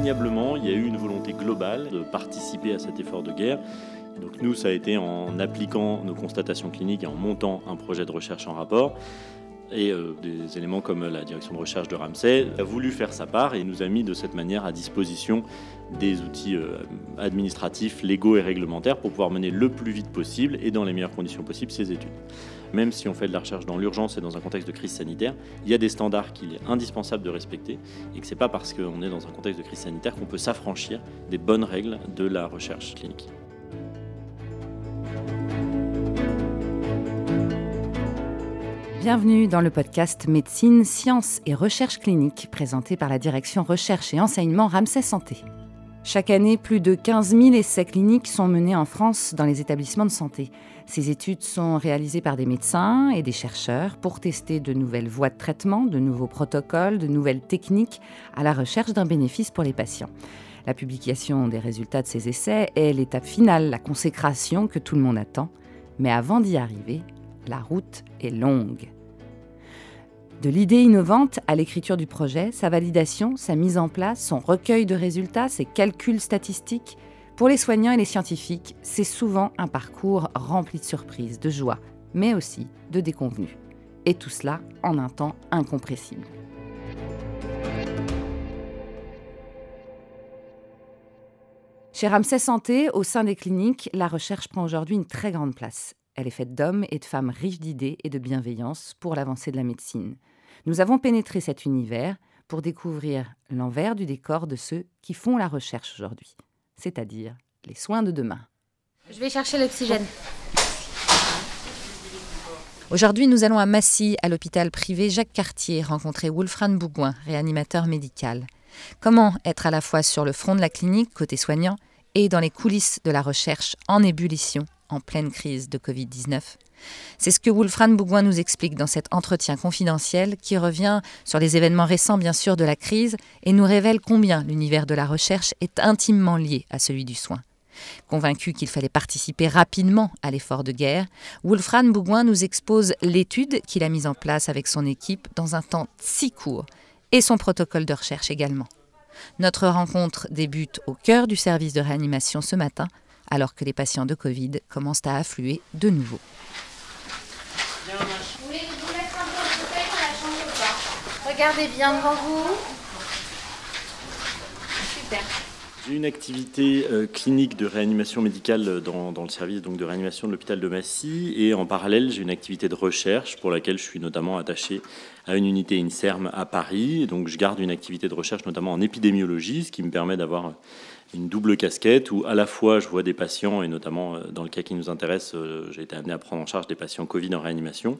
Indéniablement, il y a eu une volonté globale de participer à cet effort de guerre. Donc nous, ça a été en appliquant nos constatations cliniques et en montant un projet de recherche en rapport. Et euh, des éléments comme la direction de recherche de Ramsey a voulu faire sa part et nous a mis de cette manière à disposition des outils euh, administratifs, légaux et réglementaires pour pouvoir mener le plus vite possible et dans les meilleures conditions possibles ces études. Même si on fait de la recherche dans l'urgence et dans un contexte de crise sanitaire, il y a des standards qu'il est indispensable de respecter et que ce n'est pas parce qu'on est dans un contexte de crise sanitaire qu'on peut s'affranchir des bonnes règles de la recherche clinique. Bienvenue dans le podcast Médecine, Sciences et Recherche clinique présenté par la direction Recherche et Enseignement Ramsay Santé. Chaque année, plus de 15 000 essais cliniques sont menés en France dans les établissements de santé. Ces études sont réalisées par des médecins et des chercheurs pour tester de nouvelles voies de traitement, de nouveaux protocoles, de nouvelles techniques à la recherche d'un bénéfice pour les patients. La publication des résultats de ces essais est l'étape finale, la consécration que tout le monde attend. Mais avant d'y arriver, la route est longue. De l'idée innovante à l'écriture du projet, sa validation, sa mise en place, son recueil de résultats, ses calculs statistiques, pour les soignants et les scientifiques, c'est souvent un parcours rempli de surprises, de joie, mais aussi de déconvenues. Et tout cela en un temps incompressible. Chez Ramsay Santé, au sein des cliniques, la recherche prend aujourd'hui une très grande place. Elle est faite d'hommes et de femmes riches d'idées et de bienveillance pour l'avancée de la médecine. Nous avons pénétré cet univers pour découvrir l'envers du décor de ceux qui font la recherche aujourd'hui, c'est-à-dire les soins de demain. Je vais chercher l'oxygène. Aujourd'hui, nous allons à Massy, à l'hôpital privé Jacques Cartier, rencontrer Wolfram Bougouin, réanimateur médical. Comment être à la fois sur le front de la clinique, côté soignant, et dans les coulisses de la recherche en ébullition en pleine crise de Covid-19 C'est ce que Wolfram Bougouin nous explique dans cet entretien confidentiel qui revient sur les événements récents bien sûr de la crise et nous révèle combien l'univers de la recherche est intimement lié à celui du soin. Convaincu qu'il fallait participer rapidement à l'effort de guerre, Wolfram Bougouin nous expose l'étude qu'il a mise en place avec son équipe dans un temps si court et son protocole de recherche également. Notre rencontre débute au cœur du service de réanimation ce matin alors que les patients de Covid commencent à affluer de nouveau. Regardez bien devant vous. Super. J'ai une activité euh, clinique de réanimation médicale dans, le service donc, de réanimation de l'hôpital de Massy et en parallèle j'ai une activité de recherche pour laquelle je suis notamment attaché à une unité INSERM à Paris. Donc je garde une activité de recherche notamment en épidémiologie, ce qui me permet d'avoir une double casquette où à la fois je vois des patients, et notamment euh, dans le cas qui nous intéresse, euh, j'ai été amené à prendre en charge des patients Covid en réanimation.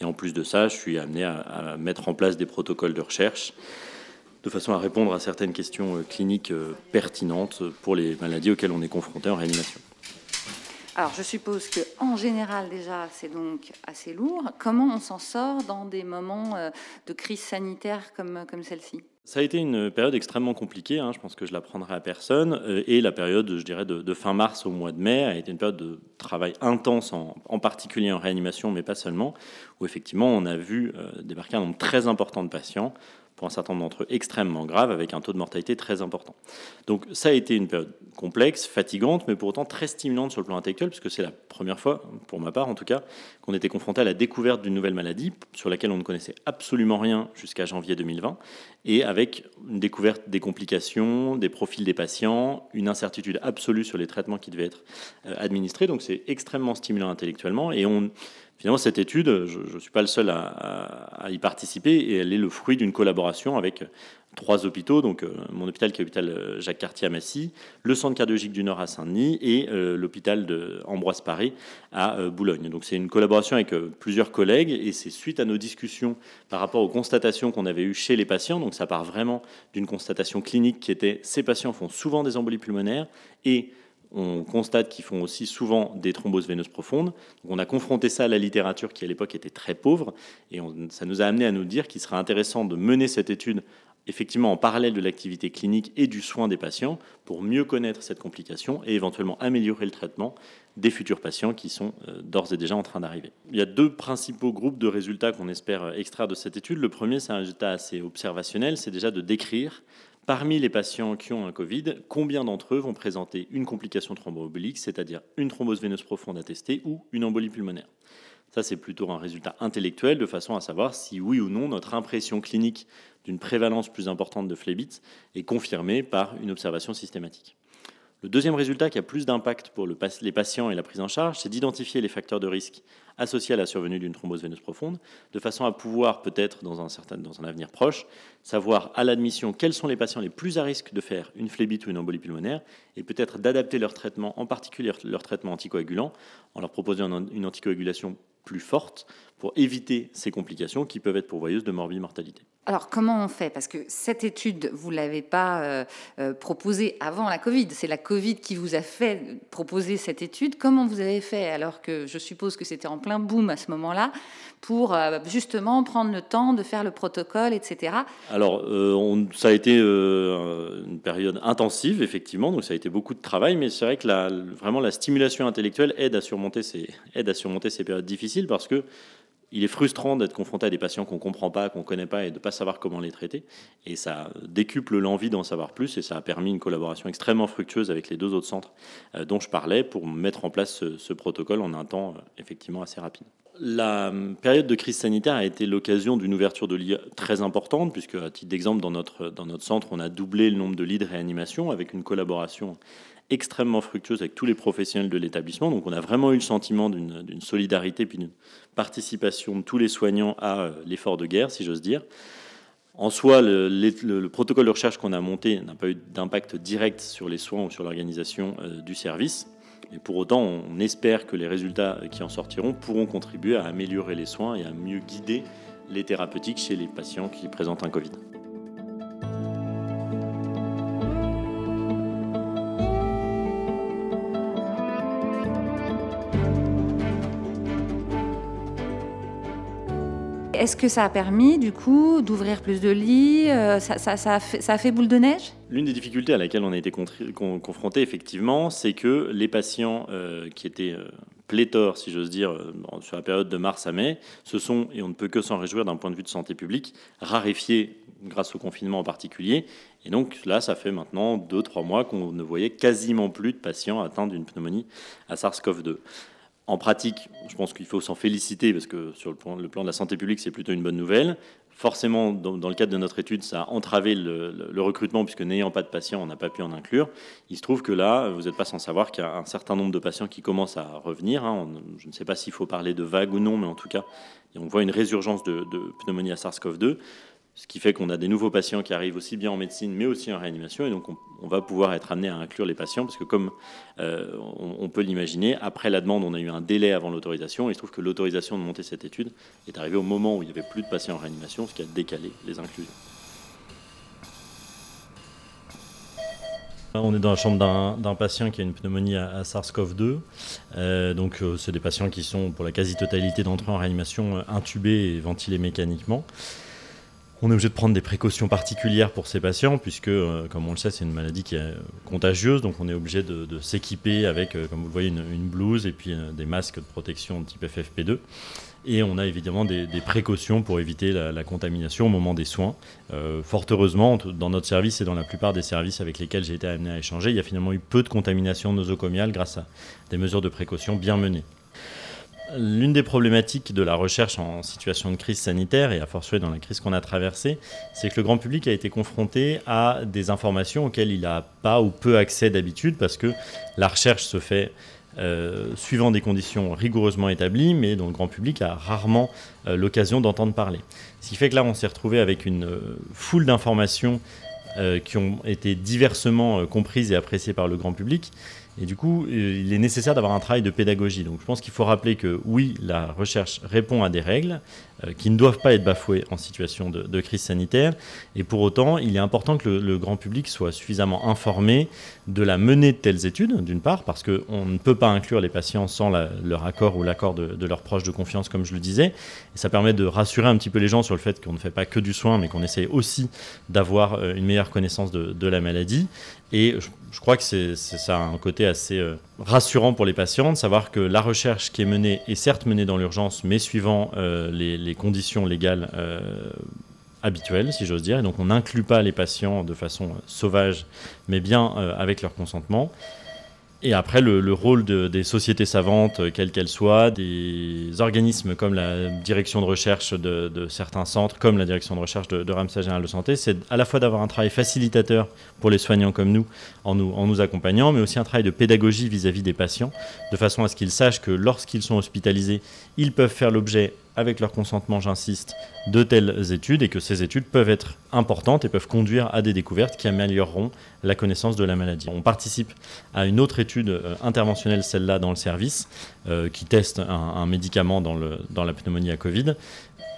Et en plus de ça, je suis amené à, mettre en place des protocoles de recherche de façon à répondre à certaines questions euh, cliniques pertinentes pour les maladies auxquelles on est confronté en réanimation. Alors, je suppose que en général déjà, c'est donc assez lourd. Comment on s'en sort dans des moments de crise sanitaire comme, comme celle-ci? Ça a été une période extrêmement compliquée, hein, je pense que je l'apprendrai à personne, euh, et la période, je dirais, de, fin mars au mois de mai a été une période de travail intense, en, particulier en réanimation, mais pas seulement, où effectivement on a vu euh, débarquer un nombre très important de patients pour un certain nombre d'entre eux extrêmement graves, avec un taux de mortalité très important. Donc ça a été une période complexe, fatigante, mais pour autant très stimulante sur le plan intellectuel, puisque c'est la première fois, pour ma part en tout cas, qu'on était confronté à la découverte d'une nouvelle maladie sur laquelle on ne connaissait absolument rien jusqu'à janvier 2020, et avec une découverte des complications, des profils des patients, une incertitude absolue sur les traitements qui devaient être euh, administrés. Donc c'est extrêmement stimulant intellectuellement, et Finalement, cette étude, je ne suis pas le seul à, y participer et elle est le fruit d'une collaboration avec trois hôpitaux, donc euh, mon hôpital qui est l'hôpital euh, Jacques Cartier à Massy, le centre cardiologique du Nord à Saint-Denis et euh, l'hôpital de Ambroise Paré à Boulogne. Donc c'est une collaboration avec plusieurs collègues et c'est suite à nos discussions par rapport aux constatations qu'on avait eues chez les patients. Donc ça part vraiment d'une constatation clinique qui était ces patients font souvent des embolies pulmonaires et on constate qu'ils font aussi souvent des thromboses veineuses profondes. on a confronté ça à la littérature qui à l'époque était très pauvre, et ça nous a amené à nous dire qu'il serait intéressant de mener cette étude effectivement en parallèle de l'activité clinique et du soin des patients pour mieux connaître cette complication et éventuellement améliorer le traitement des futurs patients qui sont euh, d'ores et déjà en train d'arriver. Il y a deux principaux groupes de résultats qu'on espère extraire de cette étude. Le premier, c'est un résultat assez observationnel, c'est déjà de décrire Parmi les patients qui ont un Covid, combien d'entre eux vont présenter une complication thromboembolique, c'est-à-dire une thrombose veineuse profonde attestée ou une embolie pulmonaire Ça, c'est plutôt un résultat intellectuel de façon à savoir si oui ou non notre impression clinique d'une prévalence plus importante de phlébite est confirmée par une observation systématique. Le deuxième résultat qui a plus d'impact pour les patients et la prise en charge, c'est d'identifier les facteurs de risque associés à la survenue d'une thrombose veineuse profonde, de façon à pouvoir peut-être dans un, certain, avenir proche, savoir à l'admission quels sont les patients les plus à risque de faire une phlébite ou une embolie pulmonaire, et peut-être d'adapter leur traitement, en particulier leur traitement anticoagulant, en leur proposant une anticoagulation plus forte pour éviter ces complications qui peuvent être pourvoyeuses de morbimortalité. Alors comment on fait? Parce que cette étude, vous ne l'avez pas euh, euh, proposée avant la Covid. C'est la Covid qui vous a fait proposer cette étude. Comment vous avez fait alors que je suppose que c'était en plein boom à ce moment-là pour euh, justement prendre le temps de faire le protocole, etc. Alors ça a été une période intensive effectivement, donc ça a été beaucoup de travail, mais c'est vrai que vraiment la stimulation intellectuelle aide à surmonter ces, aide à surmonter ces périodes difficiles parce que il est frustrant d'être confronté à des patients qu'on ne comprend pas, qu'on ne connaît pas et de ne pas savoir comment les traiter. Et ça décuple l'envie d'en savoir plus et ça a permis une collaboration extrêmement fructueuse avec les deux autres centres euh, dont je parlais pour mettre en place ce, protocole en un temps euh, effectivement assez rapide. La euh, période de crise sanitaire a été l'occasion d'une ouverture de lits très importante, puisque, à titre d'exemple, dans notre, dans notre centre, on a doublé le nombre de lits de réanimation avec une collaboration extrêmement fructueuse avec tous les professionnels de l'établissement. Donc on a vraiment eu le sentiment d'une solidarité puis d'une participation de tous les soignants à euh, l'effort de guerre, si j'ose dire. En soi, le, protocole de recherche qu'on a monté n'a pas eu d'impact direct sur les soins ou sur l'organisation euh, du service. Mais pour autant, on espère que les résultats qui en sortiront pourront contribuer à améliorer les soins et à mieux guider les thérapeutiques chez les patients qui présentent un Covid. Est-ce que ça a permis, du coup, d'ouvrir plus de lits euh, ça, a fait, boule de neige? L'une des difficultés à laquelle on a été confronté, effectivement, c'est que les patients euh, qui étaient euh, pléthores, si j'ose dire, sur la période de mars à mai, se sont, et on ne peut que s'en réjouir d'un point de vue de santé publique, raréfiés grâce au confinement en particulier. Et donc là, ça fait maintenant 2-3 mois qu'on ne voyait quasiment plus de patients atteints d'une pneumonie à SARS-CoV-2. En pratique, je pense qu'il faut s'en féliciter parce que sur le plan, de la santé publique, c'est plutôt une bonne nouvelle. Forcément, dans, le cadre de notre étude, ça a entravé le, recrutement puisque n'ayant pas de patients, on n'a pas pu en inclure. Il se trouve que là, vous n'êtes pas sans savoir qu'il y a un certain nombre de patients qui commencent à revenir. Hein. je ne sais pas s'il faut parler de vague ou non, mais en tout cas, on voit une résurgence de, de pneumonie à SARS-CoV-2 ce qui fait qu'on a des nouveaux patients qui arrivent aussi bien en médecine, mais aussi en réanimation, et donc on, va pouvoir être amené à inclure les patients, parce que comme euh, on, peut l'imaginer, après la demande, on a eu un délai avant l'autorisation, et il se trouve que l'autorisation de monter cette étude est arrivée au moment où il n'y avait plus de patients en réanimation, ce qui a décalé les inclusions. On est dans la chambre d'un patient qui a une pneumonie à, SARS-CoV-2. Euh, donc, euh, c'est des patients qui sont, pour la quasi-totalité d'entre eux en réanimation, intubés et ventilés mécaniquement. On est obligé de prendre des précautions particulières pour ces patients, puisque, euh, comme on le sait, c'est une maladie qui est contagieuse, donc on est obligé de, s'équiper avec, euh, comme vous le voyez, une, blouse et puis euh, des masques de protection type FFP2. Et on a évidemment des, précautions pour éviter la, contamination au moment des soins. fort heureusement, dans notre service et dans la plupart des services avec lesquels j'ai été amené à échanger, il y a finalement eu peu de contamination nosocomiale grâce à des mesures de précaution bien menées. L'une des problématiques de la recherche en situation de crise sanitaire, et à fortiori dans la crise qu'on a traversée, c'est que le grand public a été confronté à des informations auxquelles il n'a pas ou peu accès d'habitude, parce que la recherche se fait euh, suivant des conditions rigoureusement établies, mais dont le grand public a rarement euh, l'occasion d'entendre parler. Ce qui fait que là, on s'est retrouvé avec une euh, foule d'informations qui ont été diversement comprises et appréciées par le grand public, et du coup, euh, il est nécessaire d'avoir un travail de pédagogie. Donc je pense qu'il faut rappeler que oui, la recherche répond à des règles euh, qui ne doivent pas être bafouées en situation de, crise sanitaire. Et pour autant, il est important que le, grand public soit suffisamment informé de la menée de telles études, d'une part, parce qu'on ne peut pas inclure les patients sans leur accord ou l'accord de, leurs proches de confiance, comme je le disais. Et ça permet de rassurer un petit peu les gens sur le fait qu'on ne fait pas que du soin, mais qu'on essaye aussi d'avoir euh, une meilleure connaissance de, la maladie. Et je, crois que c'est ça un côté assez euh, rassurant pour les patients de savoir que la recherche qui est menée est certes menée dans l'urgence, mais suivant euh, les, conditions légales habituelle, si j'ose dire. Et donc on n'inclut pas les patients de façon sauvage, mais bien avec leur consentement. Et après, le, rôle des sociétés savantes, euh, quelles qu'elles soient, des organismes comme la direction de recherche de, certains centres, comme la direction de recherche de, de Ramsay Général de Santé, c'est à la fois d'avoir un travail facilitateur pour les soignants comme nous en, nous, en nous accompagnant, mais aussi un travail de pédagogie vis-à-vis des patients, de façon à ce qu'ils sachent que lorsqu'ils sont hospitalisés, ils peuvent faire l'objet avec leur consentement, j'insiste, de telles études et que ces études peuvent être importantes et peuvent conduire à des découvertes qui amélioreront la connaissance de la maladie. On participe à une autre étude euh, interventionnelle, celle-là dans le service, euh, qui teste un, médicament dans, le, dans la pneumonie à Covid.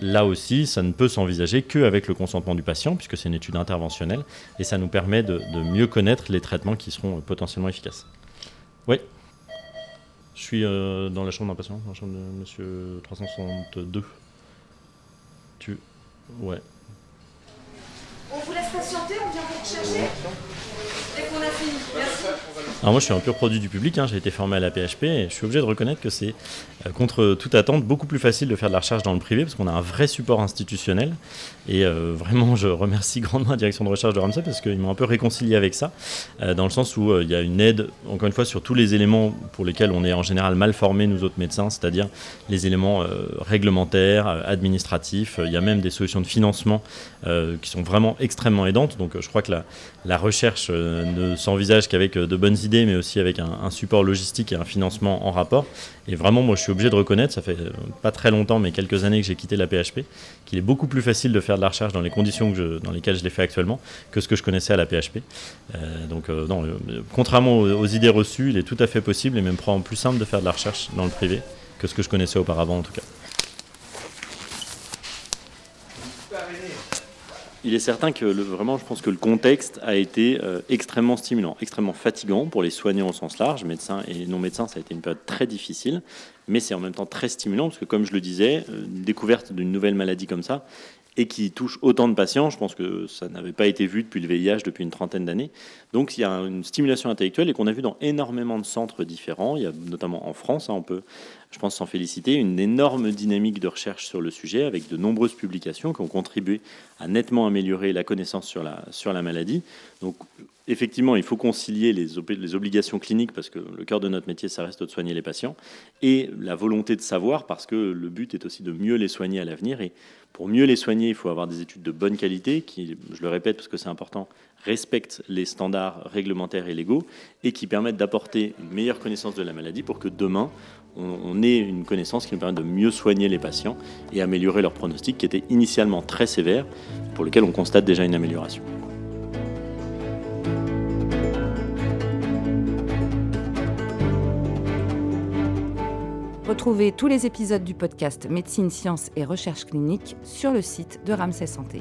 Là aussi, ça ne peut s'envisager qu'avec le consentement du patient, puisque c'est une étude interventionnelle, et ça nous permet de, de mieux connaître les traitements qui seront potentiellement efficaces. Oui? Je suis euh, dans la chambre d'un patient, dans la chambre de monsieur 362. Tu. Ouais. On vient vous rechercher dès qu'on a fini. Merci. Alors moi je suis un pur produit du public, hein. j'ai été formé à la PHP et je suis obligé de reconnaître que c'est euh, contre toute attente beaucoup plus facile de faire de la recherche dans le privé parce qu'on a un vrai support institutionnel et euh, vraiment je remercie grandement la direction de recherche de Ramsay parce qu'ils m'ont un peu réconcilié avec ça euh, dans le sens où il y a une aide encore une fois sur tous les éléments pour lesquels on est en général mal formés nous autres médecins, c'est-à-dire les éléments réglementaires, administratifs, il y a même des solutions de financement qui sont vraiment extrêmement donc je crois que la, recherche ne s'envisage qu'avec de bonnes idées, mais aussi avec un, support logistique et un financement en rapport. Et vraiment, moi, je suis obligé de reconnaître, ça fait euh, pas très longtemps, mais quelques années que j'ai quitté la PHP, qu'il est beaucoup plus facile de faire de la recherche dans les conditions dans lesquelles je l'ai fait actuellement que ce que je connaissais à la PHP. Euh, donc, euh, contrairement aux, idées reçues, il est tout à fait possible et même probablement plus simple de faire de la recherche dans le privé que ce que je connaissais auparavant, en tout cas. Il est certain que vraiment, je pense que le contexte a été euh, extrêmement stimulant, extrêmement fatigant pour les soignants au sens large, médecins et non médecins. Ça a été une période très difficile, mais c'est en même temps très stimulant parce que, comme je le disais, euh, une découverte d'une nouvelle maladie comme ça et qui touche autant de patients, je pense que ça n'avait pas été vu depuis le VIH depuis une trentaine d'années. Donc il y a une stimulation intellectuelle et qu'on a vu dans énormément de centres différents. Il y a notamment en France, hein, on peut, je pense, s'en féliciter, une énorme dynamique de recherche sur le sujet avec de nombreuses publications qui ont contribué à nettement améliorer la connaissance sur la, maladie. Donc effectivement, il faut concilier les, les, obligations cliniques parce que le cœur de notre métier, ça reste de soigner les patients, et la volonté de savoir parce que le but est aussi de mieux les soigner à l'avenir. Et pour mieux les soigner, il faut avoir des études de bonne qualité qui, je le répète parce que c'est important, respectent les standards réglementaires et légaux et qui permettent d'apporter une meilleure connaissance de la maladie pour que demain, on, ait une connaissance qui nous permette de mieux soigner les patients et améliorer leur pronostic qui était initialement très sévère, pour lequel on constate déjà une amélioration. Retrouvez tous les épisodes du podcast Médecine, Sciences et Recherche clinique sur le site de Ramsay Santé.